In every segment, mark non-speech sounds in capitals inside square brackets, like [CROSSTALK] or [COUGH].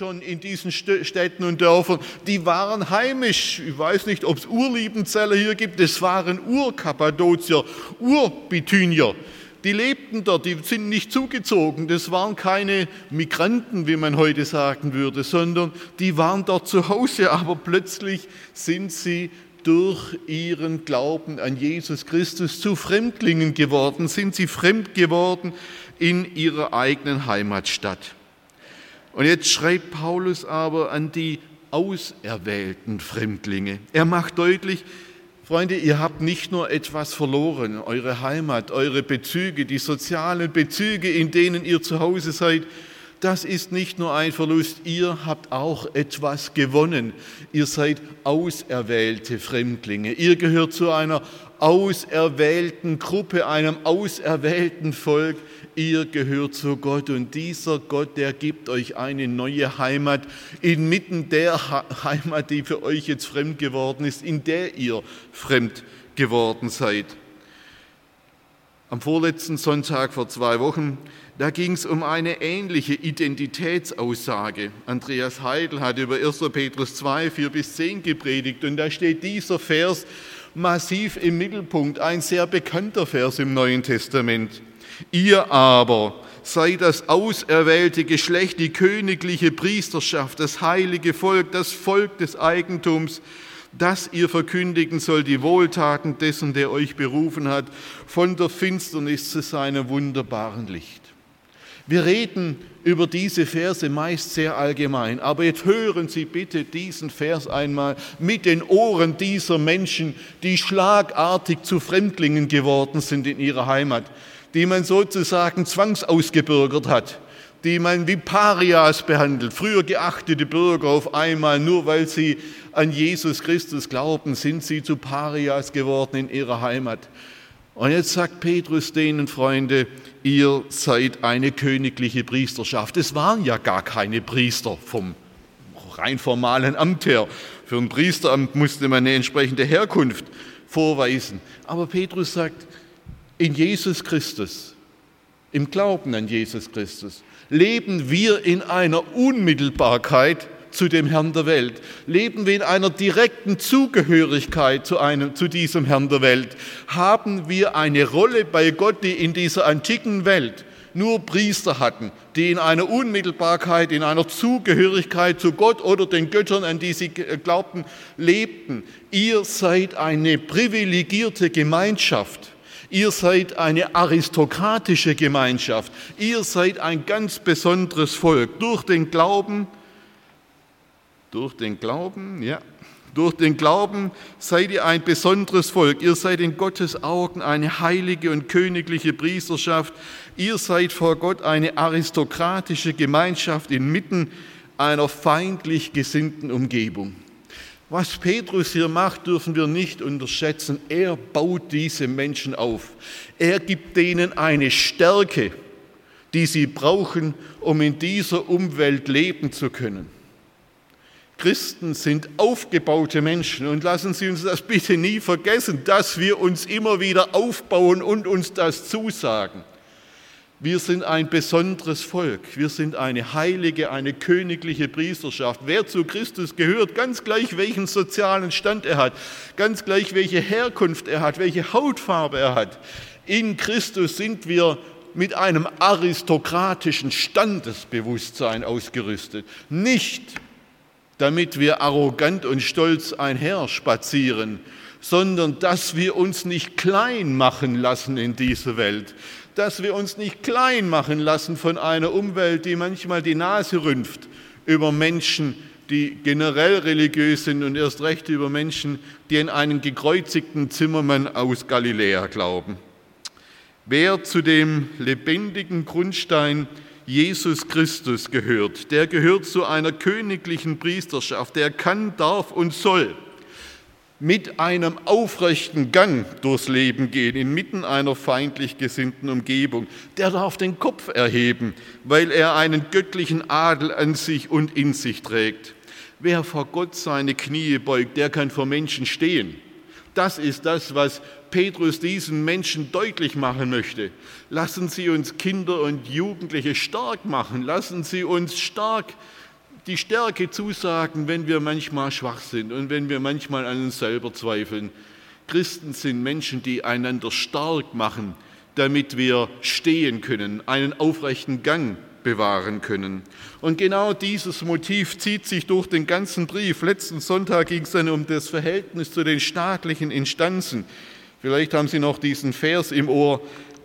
Schon in diesen Städten und Dörfern, die waren heimisch. Ich weiß nicht, ob es Urliebenzeller hier gibt, es waren Urkappadozier, Urbithynier. Die lebten dort, die sind nicht zugezogen, das waren keine Migranten, wie man heute sagen würde, sondern die waren dort zu Hause, aber plötzlich sind sie durch ihren Glauben an Jesus Christus zu Fremdlingen geworden, sind sie fremd geworden in ihrer eigenen Heimatstadt. Und jetzt schreibt Paulus aber an die auserwählten Fremdlinge. Er macht deutlich, Freunde, ihr habt nicht nur etwas verloren, eure Heimat, eure Bezüge, die sozialen Bezüge, in denen ihr zu Hause seid, das ist nicht nur ein Verlust, ihr habt auch etwas gewonnen. Ihr seid auserwählte Fremdlinge. Ihr gehört zu einer auserwählten Gruppe, einem auserwählten Volk. Ihr gehört zu Gott und dieser Gott, der gibt euch eine neue Heimat inmitten der Heimat, die für euch jetzt fremd geworden ist, in der ihr fremd geworden seid. Am vorletzten Sonntag vor zwei Wochen, da ging es um eine ähnliche Identitätsaussage. Andreas Heidel hat über 1. Petrus 2, 4 bis 10 gepredigt und da steht dieser Vers massiv im Mittelpunkt, ein sehr bekannter Vers im Neuen Testament. Ihr aber seid das auserwählte Geschlecht, die königliche Priesterschaft, das heilige Volk, das Volk des Eigentums, dass ihr verkündigen soll die Wohltaten dessen, der euch berufen hat, von der Finsternis zu seinem wunderbaren Licht. Wir reden über diese Verse meist sehr allgemein, aber jetzt hören Sie bitte diesen Vers einmal mit den Ohren dieser Menschen, die schlagartig zu Fremdlingen geworden sind in ihrer Heimat, die man sozusagen zwangsausgebürgert hat, die man wie Parias behandelt, früher geachtete Bürger auf einmal, nur weil sie an Jesus Christus glauben, sind sie zu Parias geworden in ihrer Heimat. Und jetzt sagt Petrus denen, Freunde, ihr seid eine königliche Priesterschaft. Es waren ja gar keine Priester vom rein formalen Amt her. Für ein Priesteramt musste man eine entsprechende Herkunft vorweisen. Aber Petrus sagt, in Jesus Christus, im Glauben an Jesus Christus, leben wir in einer Unmittelbarkeit zu dem Herrn der Welt? Leben wir in einer direkten Zugehörigkeit zu, einem, zu diesem Herrn der Welt? Haben wir eine Rolle bei Gott, die in dieser antiken Welt nur Priester hatten, die in einer Unmittelbarkeit, in einer Zugehörigkeit zu Gott oder den Göttern, an die sie glaubten, lebten? Ihr seid eine privilegierte Gemeinschaft. Ihr seid eine aristokratische Gemeinschaft. Ihr seid ein ganz besonderes Volk durch den Glauben durch den Glauben, ja, durch den Glauben seid ihr ein besonderes Volk. Ihr seid in Gottes Augen eine heilige und königliche Priesterschaft. Ihr seid vor Gott eine aristokratische Gemeinschaft inmitten einer feindlich gesinnten Umgebung. Was Petrus hier macht, dürfen wir nicht unterschätzen. Er baut diese Menschen auf. Er gibt denen eine Stärke, die sie brauchen, um in dieser Umwelt leben zu können. Christen sind aufgebaute Menschen und lassen Sie uns das bitte nie vergessen, dass wir uns immer wieder aufbauen und uns das zusagen. Wir sind ein besonderes Volk, wir sind eine heilige, eine königliche Priesterschaft. Wer zu Christus gehört, ganz gleich welchen sozialen Stand er hat, ganz gleich welche Herkunft er hat, welche Hautfarbe er hat, in Christus sind wir mit einem aristokratischen Standesbewusstsein ausgerüstet, nicht damit wir arrogant und stolz einherspazieren, sondern dass wir uns nicht klein machen lassen in dieser Welt, dass wir uns nicht klein machen lassen von einer Umwelt, die manchmal die Nase rümpft über Menschen, die generell religiös sind und erst recht über Menschen, die an einen gekreuzigten Zimmermann aus Galiläa glauben. Wer zu dem lebendigen Grundstein Jesus Christus gehört. Der gehört zu einer königlichen Priesterschaft. Der kann, darf und soll mit einem aufrechten Gang durchs Leben gehen, inmitten einer feindlich gesinnten Umgebung. Der darf den Kopf erheben, weil er einen göttlichen Adel an sich und in sich trägt. Wer vor Gott seine Knie beugt, der kann vor Menschen stehen. Das ist das, was Petrus diesen Menschen deutlich machen möchte. Lassen Sie uns Kinder und Jugendliche stark machen. Lassen Sie uns stark die Stärke zusagen, wenn wir manchmal schwach sind und wenn wir manchmal an uns selber zweifeln. Christen sind Menschen, die einander stark machen, damit wir stehen können, einen aufrechten Gang bewahren können. Und genau dieses Motiv zieht sich durch den ganzen Brief. Letzten Sonntag ging es dann um das Verhältnis zu den staatlichen Instanzen. Vielleicht haben Sie noch diesen Vers im Ohr.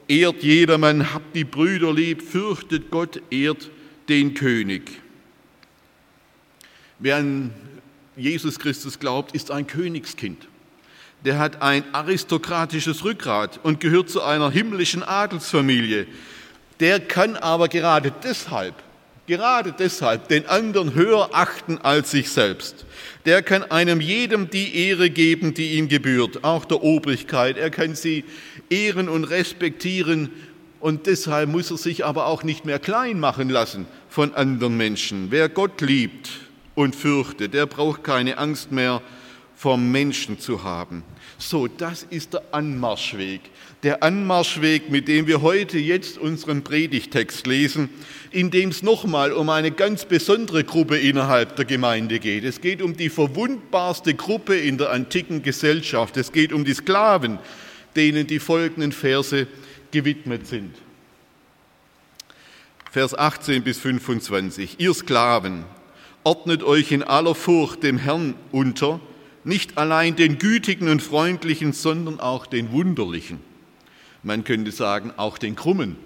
Ehrt jedermann, habt die Brüder lieb, fürchtet Gott, ehrt den König. Wer an Jesus Christus glaubt, ist ein Königskind. Der hat ein aristokratisches Rückgrat und gehört zu einer himmlischen Adelsfamilie. Der kann aber gerade deshalb, gerade deshalb den anderen höher achten als sich selbst. Der kann einem jedem die Ehre geben, die ihm gebührt, auch der Obrigkeit. Er kann sie ehren und respektieren und deshalb muss er sich aber auch nicht mehr klein machen lassen von anderen Menschen. Wer Gott liebt und fürchtet, der braucht keine Angst mehr vom Menschen zu haben. So, das ist der Anmarschweg. Der Anmarschweg, mit dem wir heute jetzt unseren Predigtext lesen, in dem es nochmal um eine ganz besondere Gruppe innerhalb der Gemeinde geht. Es geht um die verwundbarste Gruppe in der antiken Gesellschaft. Es geht um die Sklaven, denen die folgenden Verse gewidmet sind. Vers 18 bis 25. Ihr Sklaven, ordnet euch in aller Furcht dem Herrn unter, nicht allein den Gütigen und Freundlichen, sondern auch den Wunderlichen. Man könnte sagen, auch den Krummen.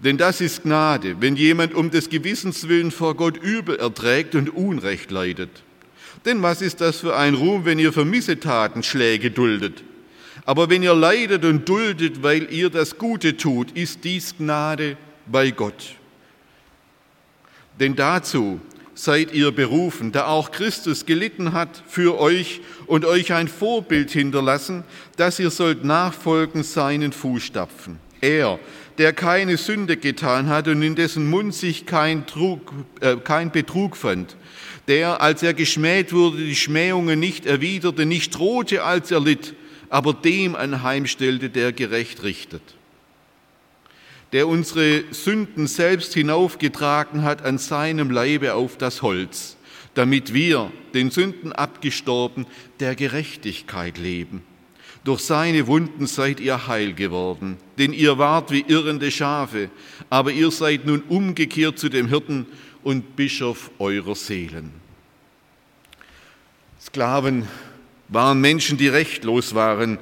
Denn das ist Gnade, wenn jemand um des Gewissens willen vor Gott Übel erträgt und Unrecht leidet. Denn was ist das für ein Ruhm, wenn ihr für Missetaten Schläge duldet? Aber wenn ihr leidet und duldet, weil ihr das Gute tut, ist dies Gnade bei Gott. Denn dazu seid ihr berufen, da auch Christus gelitten hat für euch und euch ein Vorbild hinterlassen, dass ihr sollt nachfolgen seinen Fußstapfen. Er, der keine Sünde getan hat und in dessen Mund sich kein, Trug, äh, kein Betrug fand, der, als er geschmäht wurde, die Schmähungen nicht erwiderte, nicht drohte, als er litt, aber dem anheimstellte, der gerecht richtet der unsere Sünden selbst hinaufgetragen hat an seinem Leibe auf das Holz, damit wir, den Sünden abgestorben, der Gerechtigkeit leben. Durch seine Wunden seid ihr heil geworden, denn ihr wart wie irrende Schafe, aber ihr seid nun umgekehrt zu dem Hirten und Bischof eurer Seelen. Sklaven waren Menschen, die rechtlos waren,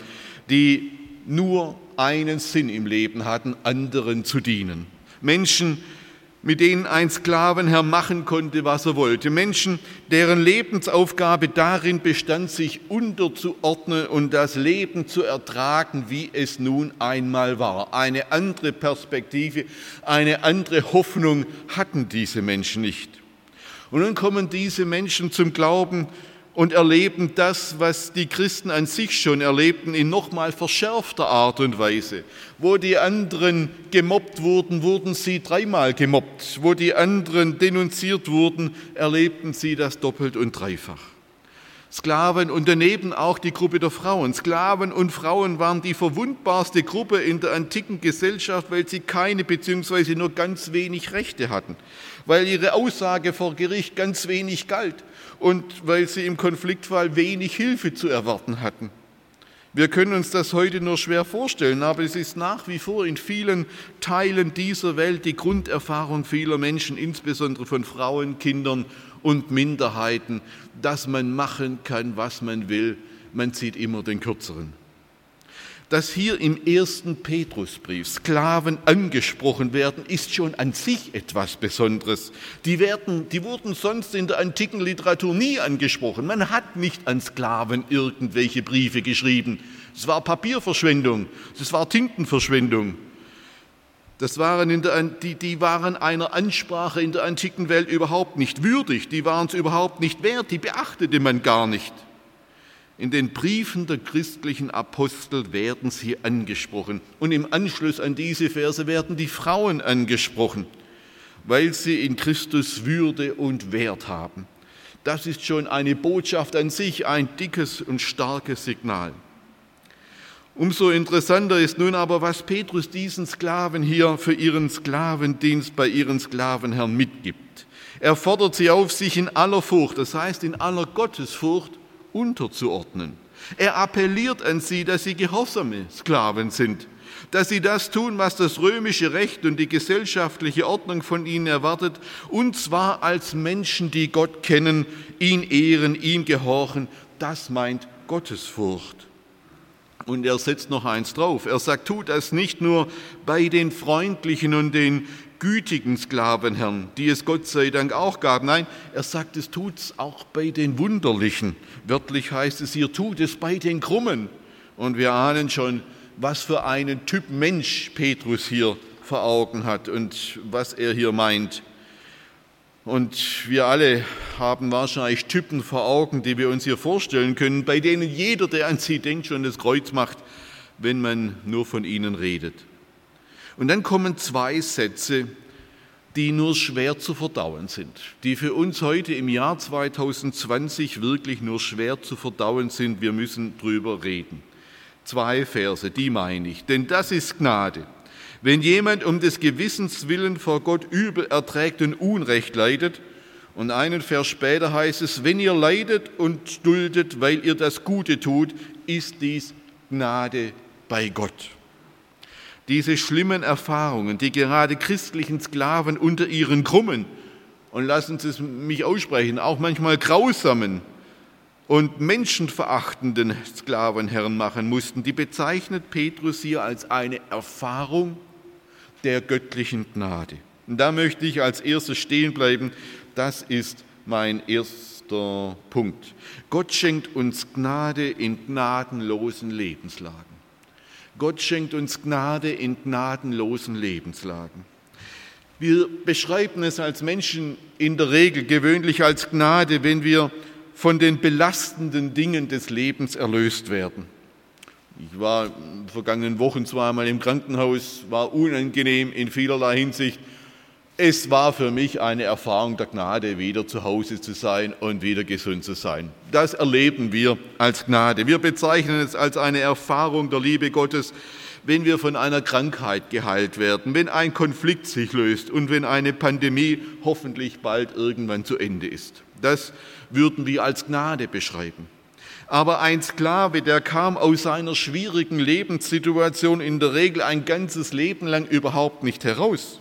die nur einen Sinn im Leben hatten, anderen zu dienen. Menschen, mit denen ein Sklavenherr machen konnte, was er wollte. Menschen, deren Lebensaufgabe darin bestand, sich unterzuordnen und das Leben zu ertragen, wie es nun einmal war. Eine andere Perspektive, eine andere Hoffnung hatten diese Menschen nicht. Und nun kommen diese Menschen zum Glauben und erleben das, was die Christen an sich schon erlebten, in nochmal verschärfter Art und Weise. Wo die anderen gemobbt wurden, wurden sie dreimal gemobbt. Wo die anderen denunziert wurden, erlebten sie das doppelt und dreifach. Sklaven und daneben auch die Gruppe der Frauen. Sklaven und Frauen waren die verwundbarste Gruppe in der antiken Gesellschaft, weil sie keine bzw. nur ganz wenig Rechte hatten, weil ihre Aussage vor Gericht ganz wenig galt und weil sie im Konfliktfall wenig Hilfe zu erwarten hatten. Wir können uns das heute nur schwer vorstellen, aber es ist nach wie vor in vielen Teilen dieser Welt die Grunderfahrung vieler Menschen, insbesondere von Frauen, Kindern und Minderheiten, dass man machen kann, was man will. Man zieht immer den kürzeren. Dass hier im ersten Petrusbrief Sklaven angesprochen werden, ist schon an sich etwas Besonderes. Die, werden, die wurden sonst in der antiken Literatur nie angesprochen. Man hat nicht an Sklaven irgendwelche Briefe geschrieben. Es war Papierverschwendung, es war Tintenverschwendung. Das waren in der, die, die waren einer Ansprache in der antiken Welt überhaupt nicht würdig, die waren es überhaupt nicht wert, die beachtete man gar nicht. In den Briefen der christlichen Apostel werden sie angesprochen und im Anschluss an diese Verse werden die Frauen angesprochen, weil sie in Christus Würde und Wert haben. Das ist schon eine Botschaft an sich, ein dickes und starkes Signal. Umso interessanter ist nun aber, was Petrus diesen Sklaven hier für ihren Sklavendienst bei ihren Sklavenherrn mitgibt. Er fordert sie auf, sich in aller Furcht, das heißt in aller Gottesfurcht, unterzuordnen. Er appelliert an sie, dass sie gehorsame Sklaven sind, dass sie das tun, was das römische Recht und die gesellschaftliche Ordnung von ihnen erwartet, und zwar als Menschen, die Gott kennen, ihn ehren, ihm gehorchen. Das meint Gottesfurcht. Und er setzt noch eins drauf. Er sagt, tut das nicht nur bei den freundlichen und den gütigen Sklavenherren, die es Gott sei Dank auch gab. Nein, er sagt, es tut es auch bei den Wunderlichen. Wörtlich heißt es hier, tut es bei den Krummen. Und wir ahnen schon, was für einen Typ Mensch Petrus hier vor Augen hat und was er hier meint. Und wir alle haben wahrscheinlich Typen vor Augen, die wir uns hier vorstellen können, bei denen jeder, der an sie denkt, schon das Kreuz macht, wenn man nur von ihnen redet. Und dann kommen zwei Sätze, die nur schwer zu verdauen sind, die für uns heute im Jahr 2020 wirklich nur schwer zu verdauen sind. Wir müssen drüber reden. Zwei Verse, die meine ich. Denn das ist Gnade. Wenn jemand um des Gewissens willen vor Gott übel erträgt und Unrecht leidet, und einen Vers später heißt es, wenn ihr leidet und duldet, weil ihr das Gute tut, ist dies Gnade bei Gott. Diese schlimmen Erfahrungen, die gerade christlichen Sklaven unter ihren krummen, und lassen Sie es mich aussprechen, auch manchmal grausamen und menschenverachtenden Sklavenherren machen mussten, die bezeichnet Petrus hier als eine Erfahrung der göttlichen Gnade. Und da möchte ich als erstes stehen bleiben. Das ist mein erster Punkt. Gott schenkt uns Gnade in gnadenlosen Lebenslagen. Gott schenkt uns Gnade in gnadenlosen Lebenslagen. Wir beschreiben es als Menschen in der Regel gewöhnlich als Gnade, wenn wir von den belastenden Dingen des Lebens erlöst werden. Ich war in den vergangenen Wochen zweimal im Krankenhaus, war unangenehm in vielerlei Hinsicht. Es war für mich eine Erfahrung der Gnade, wieder zu Hause zu sein und wieder gesund zu sein. Das erleben wir als Gnade. Wir bezeichnen es als eine Erfahrung der Liebe Gottes, wenn wir von einer Krankheit geheilt werden, wenn ein Konflikt sich löst und wenn eine Pandemie hoffentlich bald irgendwann zu Ende ist. Das würden wir als Gnade beschreiben. Aber ein Sklave, der kam aus seiner schwierigen Lebenssituation in der Regel ein ganzes Leben lang überhaupt nicht heraus.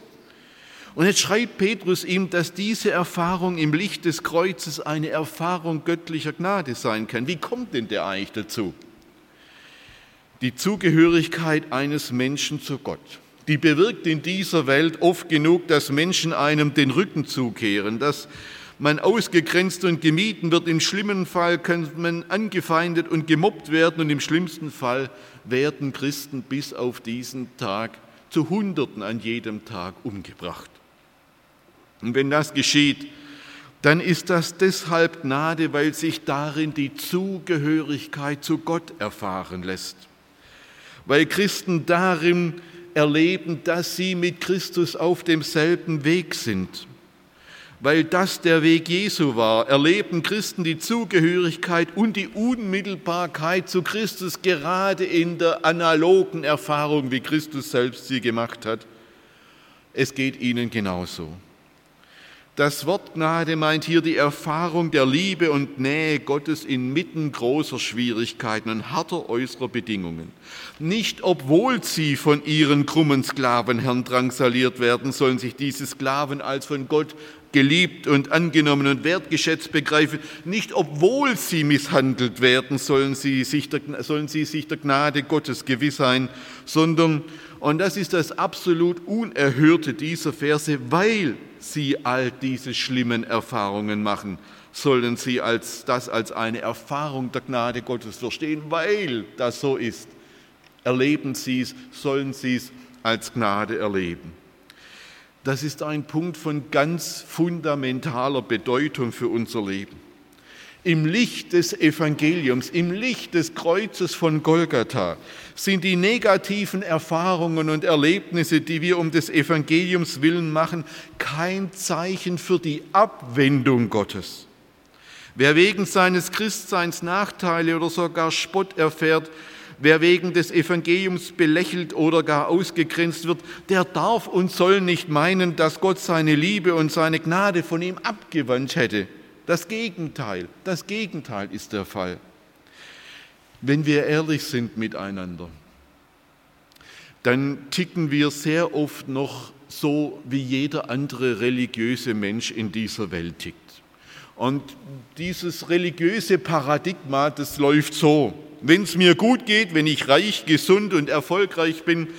Und jetzt schreibt Petrus ihm, dass diese Erfahrung im Licht des Kreuzes eine Erfahrung göttlicher Gnade sein kann. Wie kommt denn der eigentlich dazu? Die Zugehörigkeit eines Menschen zu Gott, die bewirkt in dieser Welt oft genug, dass Menschen einem den Rücken zukehren, dass man ausgegrenzt und gemieden wird. Im schlimmen Fall kann man angefeindet und gemobbt werden und im schlimmsten Fall werden Christen bis auf diesen Tag zu Hunderten an jedem Tag umgebracht. Und wenn das geschieht, dann ist das deshalb Gnade, weil sich darin die Zugehörigkeit zu Gott erfahren lässt. Weil Christen darin erleben, dass sie mit Christus auf demselben Weg sind weil das der Weg Jesu war, erleben Christen die Zugehörigkeit und die Unmittelbarkeit zu Christus gerade in der analogen Erfahrung, wie Christus selbst sie gemacht hat. Es geht ihnen genauso. Das Wort Gnade meint hier die Erfahrung der Liebe und Nähe Gottes inmitten großer Schwierigkeiten und harter äußerer Bedingungen. Nicht obwohl sie von ihren krummen Sklavenherren drangsaliert werden, sollen sich diese Sklaven als von Gott geliebt und angenommen und wertgeschätzt begreifen. Nicht obwohl sie misshandelt werden, sollen sie sich der, sollen sie sich der Gnade Gottes gewiss sein, sondern, und das ist das absolut Unerhörte dieser Verse, weil sie all diese schlimmen Erfahrungen machen, sollen sie als, das als eine Erfahrung der Gnade Gottes verstehen, weil das so ist. Erleben sie es, sollen sie es als Gnade erleben. Das ist ein Punkt von ganz fundamentaler Bedeutung für unser Leben. Im Licht des Evangeliums, im Licht des Kreuzes von Golgatha sind die negativen Erfahrungen und Erlebnisse, die wir um des Evangeliums willen machen, kein Zeichen für die Abwendung Gottes. Wer wegen seines Christseins Nachteile oder sogar Spott erfährt, wer wegen des Evangeliums belächelt oder gar ausgegrenzt wird, der darf und soll nicht meinen, dass Gott seine Liebe und seine Gnade von ihm abgewandt hätte. Das Gegenteil, das Gegenteil ist der Fall. Wenn wir ehrlich sind miteinander, dann ticken wir sehr oft noch so, wie jeder andere religiöse Mensch in dieser Welt tickt. Und dieses religiöse Paradigma, das läuft so. Wenn es mir gut geht, wenn ich reich, gesund und erfolgreich bin,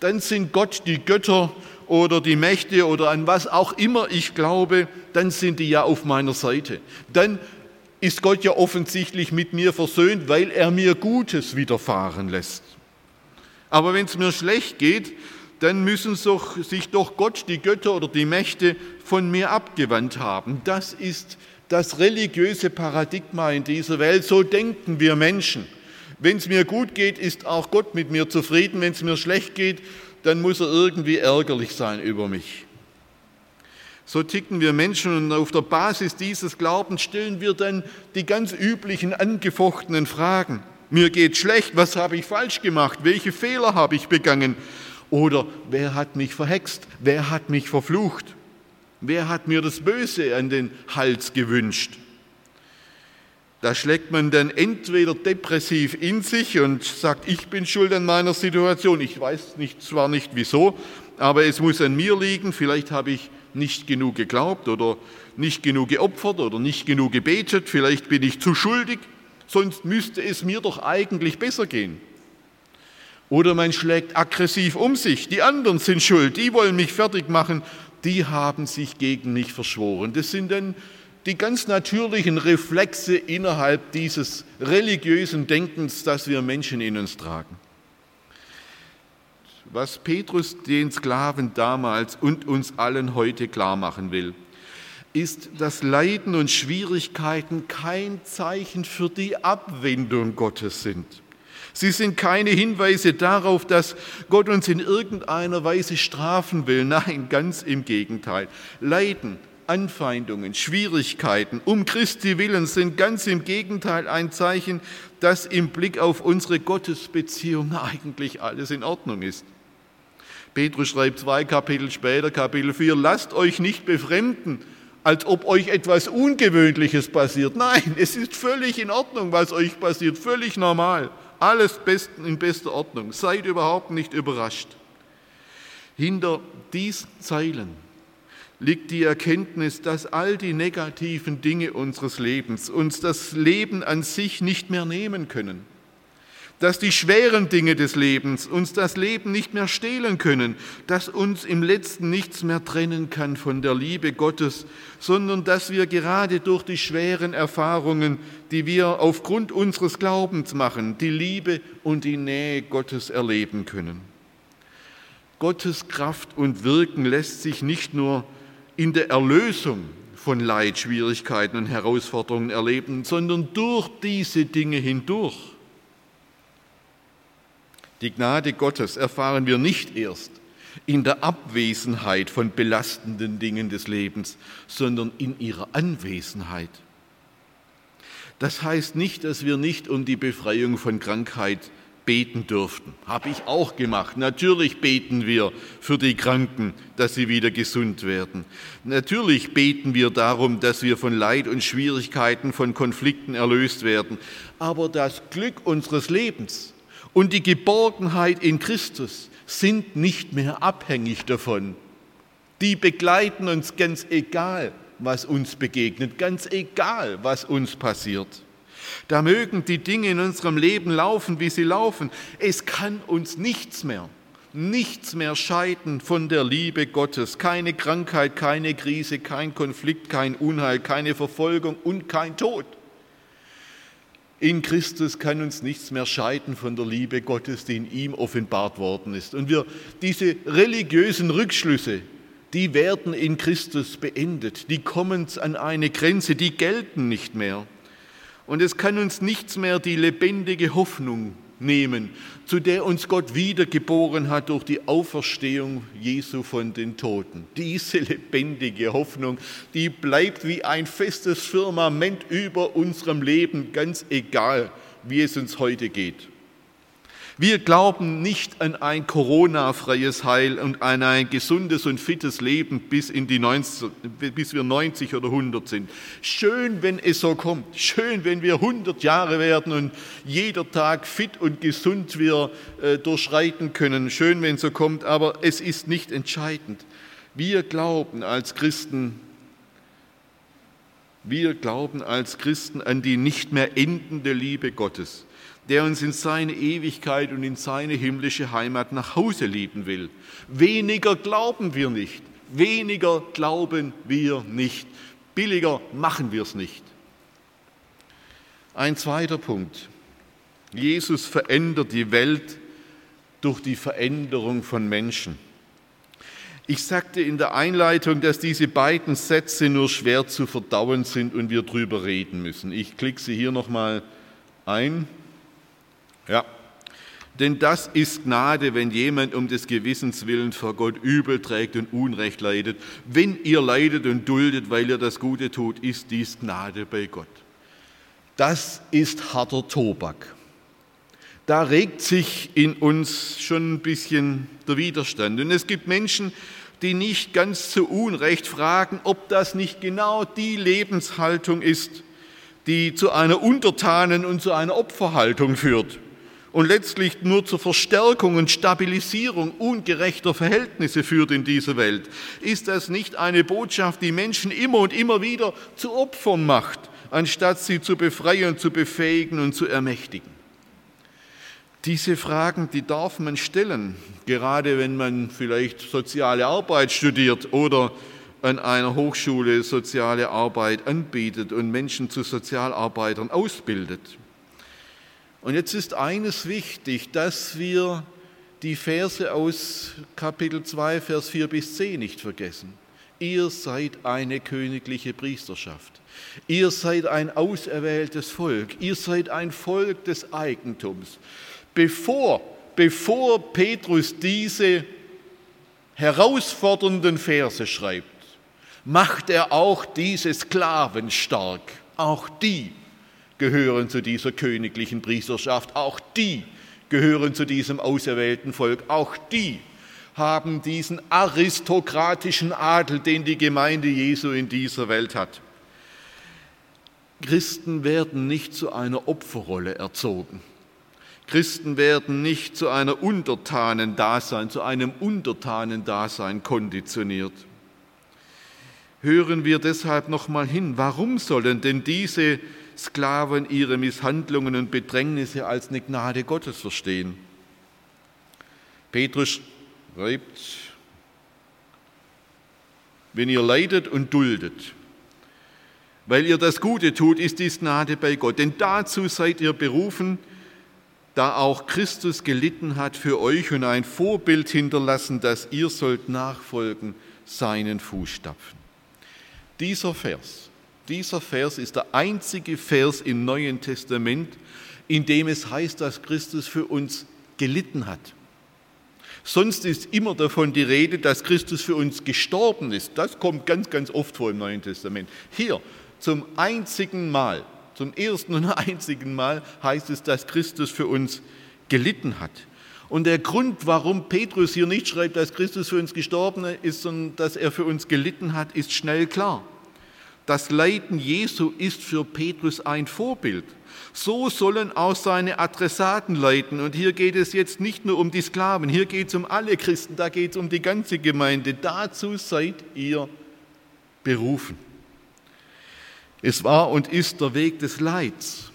dann sind Gott die Götter oder die Mächte oder an was auch immer ich glaube, dann sind die ja auf meiner Seite. Dann ist Gott ja offensichtlich mit mir versöhnt, weil er mir Gutes widerfahren lässt. Aber wenn es mir schlecht geht, dann müssen sich doch Gott, die Götter oder die Mächte von mir abgewandt haben. Das ist das religiöse Paradigma in dieser Welt. So denken wir Menschen. Wenn es mir gut geht, ist auch Gott mit mir zufrieden. Wenn es mir schlecht geht, dann muss er irgendwie ärgerlich sein über mich. So ticken wir Menschen und auf der Basis dieses Glaubens stellen wir dann die ganz üblichen angefochtenen Fragen. Mir geht schlecht, was habe ich falsch gemacht? Welche Fehler habe ich begangen? Oder wer hat mich verhext? Wer hat mich verflucht? Wer hat mir das Böse an den Hals gewünscht? Da schlägt man dann entweder depressiv in sich und sagt, ich bin schuld an meiner Situation. Ich weiß nicht, zwar nicht wieso, aber es muss an mir liegen. Vielleicht habe ich nicht genug geglaubt oder nicht genug geopfert oder nicht genug gebetet. Vielleicht bin ich zu schuldig, sonst müsste es mir doch eigentlich besser gehen. Oder man schlägt aggressiv um sich. Die anderen sind schuld, die wollen mich fertig machen, die haben sich gegen mich verschworen. Das sind dann die ganz natürlichen Reflexe innerhalb dieses religiösen Denkens, das wir Menschen in uns tragen. Was Petrus den Sklaven damals und uns allen heute klar machen will, ist, dass Leiden und Schwierigkeiten kein Zeichen für die Abwendung Gottes sind. Sie sind keine Hinweise darauf, dass Gott uns in irgendeiner Weise strafen will. Nein, ganz im Gegenteil. Leiden, Anfeindungen, Schwierigkeiten um Christi willen sind ganz im Gegenteil ein Zeichen, dass im Blick auf unsere Gottesbeziehung eigentlich alles in Ordnung ist. Petrus schreibt zwei Kapitel später, Kapitel 4, lasst euch nicht befremden, als ob euch etwas Ungewöhnliches passiert. Nein, es ist völlig in Ordnung, was euch passiert, völlig normal. Alles in bester Ordnung. Seid überhaupt nicht überrascht. Hinter diesen Zeilen liegt die Erkenntnis, dass all die negativen Dinge unseres Lebens uns das Leben an sich nicht mehr nehmen können. Dass die schweren Dinge des Lebens uns das Leben nicht mehr stehlen können, dass uns im letzten nichts mehr trennen kann von der Liebe Gottes, sondern dass wir gerade durch die schweren Erfahrungen, die wir aufgrund unseres Glaubens machen, die Liebe und die Nähe Gottes erleben können. Gottes Kraft und Wirken lässt sich nicht nur in der Erlösung von Leid, Schwierigkeiten und Herausforderungen erleben, sondern durch diese Dinge hindurch. Die Gnade Gottes erfahren wir nicht erst in der Abwesenheit von belastenden Dingen des Lebens, sondern in ihrer Anwesenheit. Das heißt nicht, dass wir nicht um die Befreiung von Krankheit beten dürften. Habe ich auch gemacht. Natürlich beten wir für die Kranken, dass sie wieder gesund werden. Natürlich beten wir darum, dass wir von Leid und Schwierigkeiten, von Konflikten erlöst werden. Aber das Glück unseres Lebens und die Geborgenheit in Christus sind nicht mehr abhängig davon. Die begleiten uns ganz egal, was uns begegnet, ganz egal, was uns passiert. Da mögen die Dinge in unserem Leben laufen, wie sie laufen. Es kann uns nichts mehr, nichts mehr scheiden von der Liebe Gottes. Keine Krankheit, keine Krise, kein Konflikt, kein Unheil, keine Verfolgung und kein Tod. In Christus kann uns nichts mehr scheiden von der Liebe Gottes, die in ihm offenbart worden ist. Und wir diese religiösen Rückschlüsse, die werden in Christus beendet. Die kommen an eine Grenze, die gelten nicht mehr. Und es kann uns nichts mehr die lebendige Hoffnung nehmen, zu der uns Gott wiedergeboren hat durch die Auferstehung Jesu von den Toten. Diese lebendige Hoffnung, die bleibt wie ein festes Firmament über unserem Leben, ganz egal, wie es uns heute geht. Wir glauben nicht an ein Corona-freies Heil und an ein gesundes und fittes Leben bis, in die 90, bis wir 90 oder 100 sind. Schön, wenn es so kommt. Schön, wenn wir 100 Jahre werden und jeder Tag fit und gesund wir äh, durchschreiten können. Schön, wenn es so kommt, aber es ist nicht entscheidend. Wir glauben als Christen, wir glauben als Christen an die nicht mehr endende Liebe Gottes der uns in seine Ewigkeit und in seine himmlische Heimat nach Hause lieben will. Weniger glauben wir nicht, weniger glauben wir nicht, billiger machen wir es nicht. Ein zweiter Punkt. Jesus verändert die Welt durch die Veränderung von Menschen. Ich sagte in der Einleitung, dass diese beiden Sätze nur schwer zu verdauen sind und wir drüber reden müssen. Ich klicke sie hier nochmal ein. Ja, denn das ist Gnade, wenn jemand um des Gewissens willen vor Gott übel trägt und Unrecht leidet. Wenn ihr leidet und duldet, weil ihr das Gute tut, ist dies Gnade bei Gott. Das ist harter Tobak. Da regt sich in uns schon ein bisschen der Widerstand. Und es gibt Menschen, die nicht ganz zu Unrecht fragen, ob das nicht genau die Lebenshaltung ist, die zu einer Untertanen und zu einer Opferhaltung führt und letztlich nur zur Verstärkung und Stabilisierung ungerechter Verhältnisse führt in dieser Welt, ist das nicht eine Botschaft, die Menschen immer und immer wieder zu Opfern macht, anstatt sie zu befreien, zu befähigen und zu ermächtigen? Diese Fragen, die darf man stellen, gerade wenn man vielleicht soziale Arbeit studiert oder an einer Hochschule soziale Arbeit anbietet und Menschen zu Sozialarbeitern ausbildet. Und jetzt ist eines wichtig, dass wir die Verse aus Kapitel 2, Vers 4 bis 10 nicht vergessen. Ihr seid eine königliche Priesterschaft. Ihr seid ein auserwähltes Volk. Ihr seid ein Volk des Eigentums. Bevor, bevor Petrus diese herausfordernden Verse schreibt, macht er auch diese Sklaven stark. Auch die gehören zu dieser königlichen Priesterschaft. Auch die gehören zu diesem auserwählten Volk. Auch die haben diesen aristokratischen Adel, den die Gemeinde Jesu in dieser Welt hat. Christen werden nicht zu einer Opferrolle erzogen. Christen werden nicht zu einer Untertanen-Dasein, zu einem Untertanen-Dasein konditioniert. Hören wir deshalb noch mal hin, warum sollen denn diese Sklaven ihre Misshandlungen und Bedrängnisse als eine Gnade Gottes verstehen. Petrus schreibt, wenn ihr leidet und duldet, weil ihr das Gute tut, ist dies Gnade bei Gott. Denn dazu seid ihr berufen, da auch Christus gelitten hat für euch und ein Vorbild hinterlassen, dass ihr sollt nachfolgen seinen Fußstapfen. Dieser Vers dieser Vers ist der einzige Vers im Neuen Testament, in dem es heißt, dass Christus für uns gelitten hat. Sonst ist immer davon die Rede, dass Christus für uns gestorben ist. Das kommt ganz, ganz oft vor im Neuen Testament. Hier zum einzigen Mal, zum ersten und [LAUGHS] einzigen Mal heißt es, dass Christus für uns gelitten hat. Und der Grund, warum Petrus hier nicht schreibt, dass Christus für uns gestorben ist, sondern dass er für uns gelitten hat, ist schnell klar. Das Leiden Jesu ist für Petrus ein Vorbild. So sollen auch seine Adressaten leiden. Und hier geht es jetzt nicht nur um die Sklaven, hier geht es um alle Christen, da geht es um die ganze Gemeinde. Dazu seid ihr berufen. Es war und ist der Weg des Leids.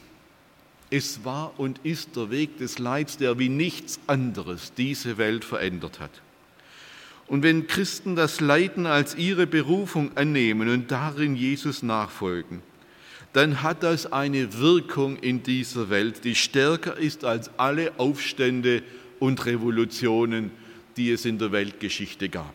Es war und ist der Weg des Leids, der wie nichts anderes diese Welt verändert hat. Und wenn Christen das Leiden als ihre Berufung annehmen und darin Jesus nachfolgen, dann hat das eine Wirkung in dieser Welt, die stärker ist als alle Aufstände und Revolutionen, die es in der Weltgeschichte gab.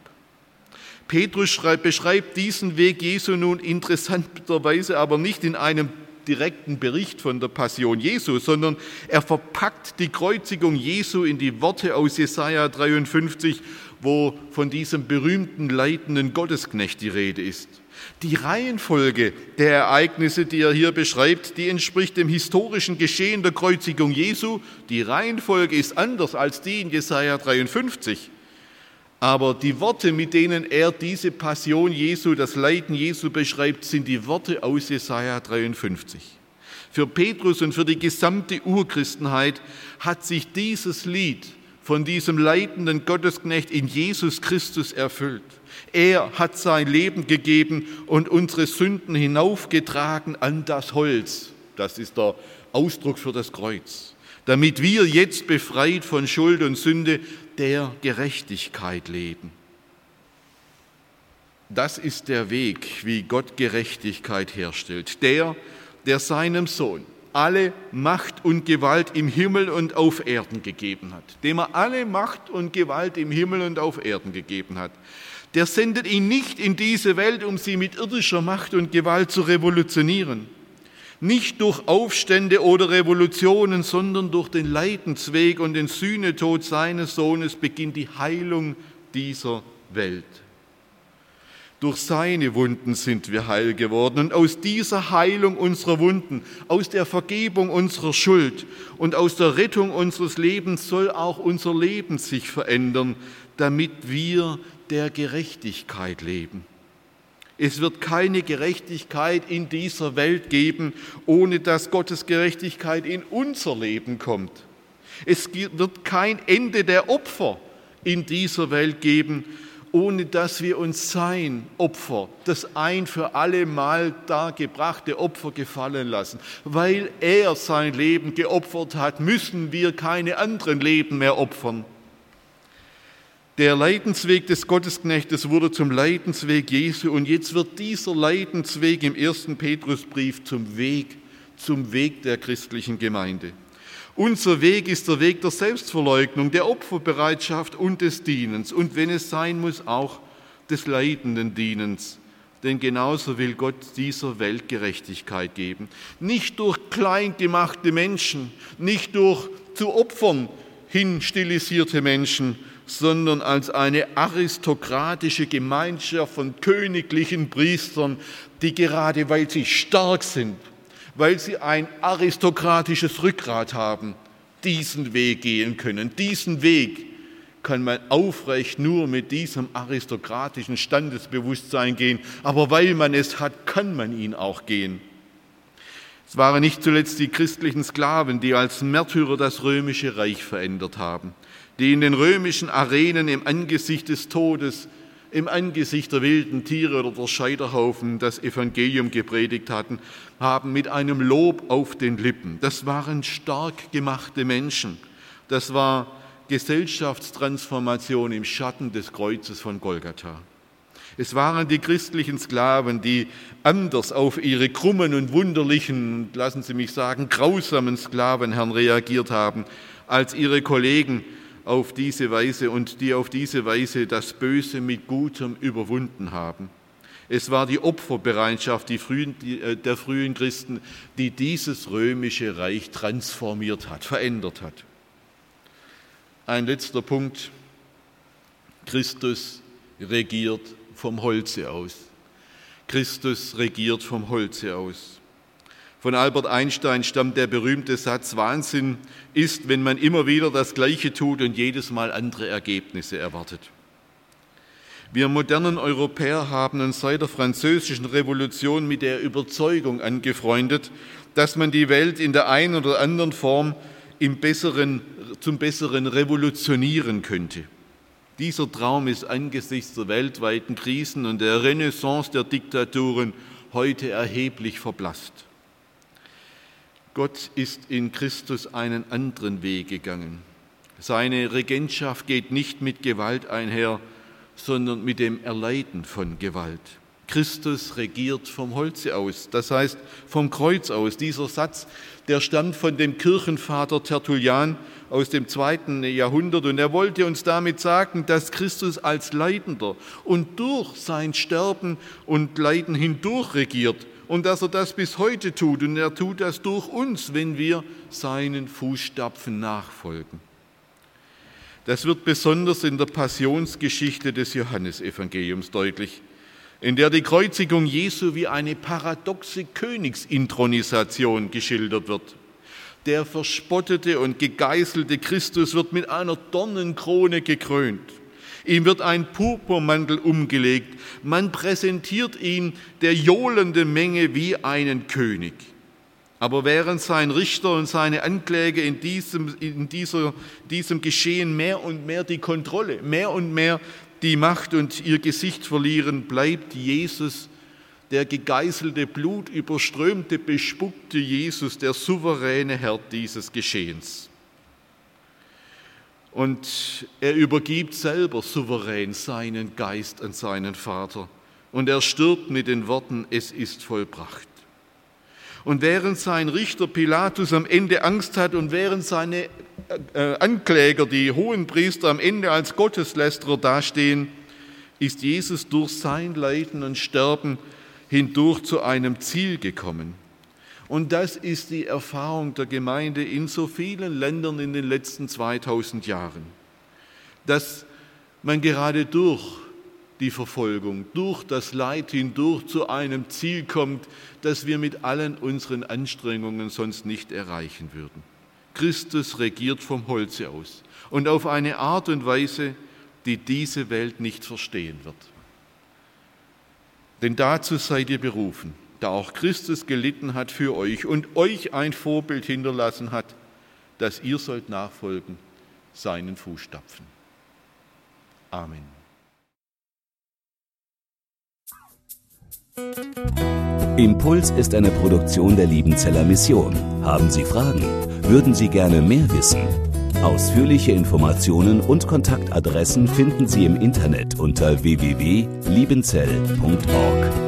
Petrus beschreibt diesen Weg Jesu nun interessanterweise aber nicht in einem direkten Bericht von der Passion Jesu, sondern er verpackt die Kreuzigung Jesu in die Worte aus Jesaja 53, wo von diesem berühmten leitenden Gottesknecht die Rede ist. Die Reihenfolge der Ereignisse, die er hier beschreibt, die entspricht dem historischen Geschehen der Kreuzigung Jesu. Die Reihenfolge ist anders als die in Jesaja 53. Aber die Worte, mit denen er diese Passion Jesu, das Leiden Jesu beschreibt, sind die Worte aus Jesaja 53. Für Petrus und für die gesamte Urchristenheit hat sich dieses Lied von diesem leidenden Gottesknecht in Jesus Christus erfüllt. Er hat sein Leben gegeben und unsere Sünden hinaufgetragen an das Holz. Das ist der Ausdruck für das Kreuz. Damit wir jetzt befreit von Schuld und Sünde der Gerechtigkeit leben. Das ist der Weg, wie Gott Gerechtigkeit herstellt. Der, der seinem Sohn alle Macht und Gewalt im Himmel und auf Erden gegeben hat, dem er alle Macht und Gewalt im Himmel und auf Erden gegeben hat, der sendet ihn nicht in diese Welt, um sie mit irdischer Macht und Gewalt zu revolutionieren. Nicht durch Aufstände oder Revolutionen, sondern durch den Leidensweg und den Sühnetod seines Sohnes beginnt die Heilung dieser Welt. Durch seine Wunden sind wir heil geworden. Und aus dieser Heilung unserer Wunden, aus der Vergebung unserer Schuld und aus der Rettung unseres Lebens soll auch unser Leben sich verändern, damit wir der Gerechtigkeit leben. Es wird keine Gerechtigkeit in dieser Welt geben, ohne dass Gottes Gerechtigkeit in unser Leben kommt. Es wird kein Ende der Opfer in dieser Welt geben, ohne dass wir uns sein Opfer, das ein für alle Mal dargebrachte Opfer gefallen lassen. Weil er sein Leben geopfert hat, müssen wir keine anderen Leben mehr opfern. Der Leidensweg des Gottesknechtes wurde zum Leidensweg Jesu und jetzt wird dieser Leidensweg im ersten Petrusbrief zum Weg, zum Weg der christlichen Gemeinde. Unser Weg ist der Weg der Selbstverleugnung, der Opferbereitschaft und des Dienens und wenn es sein muss, auch des leidenden Dienens. Denn genauso will Gott dieser Welt Gerechtigkeit geben. Nicht durch klein gemachte Menschen, nicht durch zu Opfern hin stilisierte Menschen, sondern als eine aristokratische Gemeinschaft von königlichen Priestern, die gerade weil sie stark sind, weil sie ein aristokratisches Rückgrat haben, diesen Weg gehen können. Diesen Weg kann man aufrecht nur mit diesem aristokratischen Standesbewusstsein gehen, aber weil man es hat, kann man ihn auch gehen. Es waren nicht zuletzt die christlichen Sklaven, die als Märtyrer das römische Reich verändert haben, die in den römischen Arenen im Angesicht des Todes im Angesicht der wilden Tiere oder der Scheiterhaufen das Evangelium gepredigt hatten, haben mit einem Lob auf den Lippen. Das waren stark gemachte Menschen. Das war Gesellschaftstransformation im Schatten des Kreuzes von Golgatha. Es waren die christlichen Sklaven, die anders auf ihre krummen und wunderlichen, lassen Sie mich sagen, grausamen Sklavenherren reagiert haben, als ihre Kollegen auf diese Weise und die auf diese Weise das Böse mit Gutem überwunden haben. Es war die Opferbereitschaft äh, der frühen Christen, die dieses römische Reich transformiert hat, verändert hat. Ein letzter Punkt. Christus regiert vom Holze aus. Christus regiert vom Holze aus. Von Albert Einstein stammt der berühmte Satz, Wahnsinn ist, wenn man immer wieder das Gleiche tut und jedes Mal andere Ergebnisse erwartet. Wir modernen Europäer haben uns seit der französischen Revolution mit der Überzeugung angefreundet, dass man die Welt in der einen oder anderen Form Besseren, zum Besseren revolutionieren könnte. Dieser Traum ist angesichts der weltweiten Krisen und der Renaissance der Diktaturen heute erheblich verblasst. Gott ist in Christus einen anderen Weg gegangen. Seine Regentschaft geht nicht mit Gewalt einher, sondern mit dem Erleiden von Gewalt. Christus regiert vom Holze aus, das heißt vom Kreuz aus. Dieser Satz, der stammt von dem Kirchenvater Tertullian aus dem zweiten Jahrhundert und er wollte uns damit sagen, dass Christus als Leidender und durch sein Sterben und Leiden hindurch regiert und dass er das bis heute tut und er tut das durch uns, wenn wir seinen Fußstapfen nachfolgen. Das wird besonders in der Passionsgeschichte des Johannesevangeliums deutlich in der die Kreuzigung Jesu wie eine paradoxe Königsintronisation geschildert wird. Der verspottete und gegeißelte Christus wird mit einer Dornenkrone gekrönt. Ihm wird ein Purpurmantel umgelegt. Man präsentiert ihn der johlenden Menge wie einen König. Aber während sein Richter und seine Ankläger in diesem, in dieser, diesem Geschehen mehr und mehr die Kontrolle, mehr und mehr die Macht und ihr Gesicht verlieren, bleibt Jesus, der gegeißelte, blutüberströmte, bespuckte Jesus, der souveräne Herr dieses Geschehens. Und er übergibt selber souverän seinen Geist an seinen Vater. Und er stirbt mit den Worten, es ist vollbracht. Und während sein Richter Pilatus am Ende Angst hat und während seine äh, Ankläger, die hohen Priester am Ende als Gotteslästerer dastehen, ist Jesus durch sein Leiden und Sterben hindurch zu einem Ziel gekommen. Und das ist die Erfahrung der Gemeinde in so vielen Ländern in den letzten 2000 Jahren, dass man gerade durch die Verfolgung, durch das Leid hindurch zu einem Ziel kommt, das wir mit allen unseren Anstrengungen sonst nicht erreichen würden. Christus regiert vom Holze aus und auf eine Art und Weise, die diese Welt nicht verstehen wird. Denn dazu seid ihr berufen, da auch Christus gelitten hat für euch und euch ein Vorbild hinterlassen hat, dass ihr sollt nachfolgen seinen Fußstapfen. Amen. Impuls ist eine Produktion der Liebenzeller Mission. Haben Sie Fragen? Würden Sie gerne mehr wissen? Ausführliche Informationen und Kontaktadressen finden Sie im Internet unter www.liebenzell.org.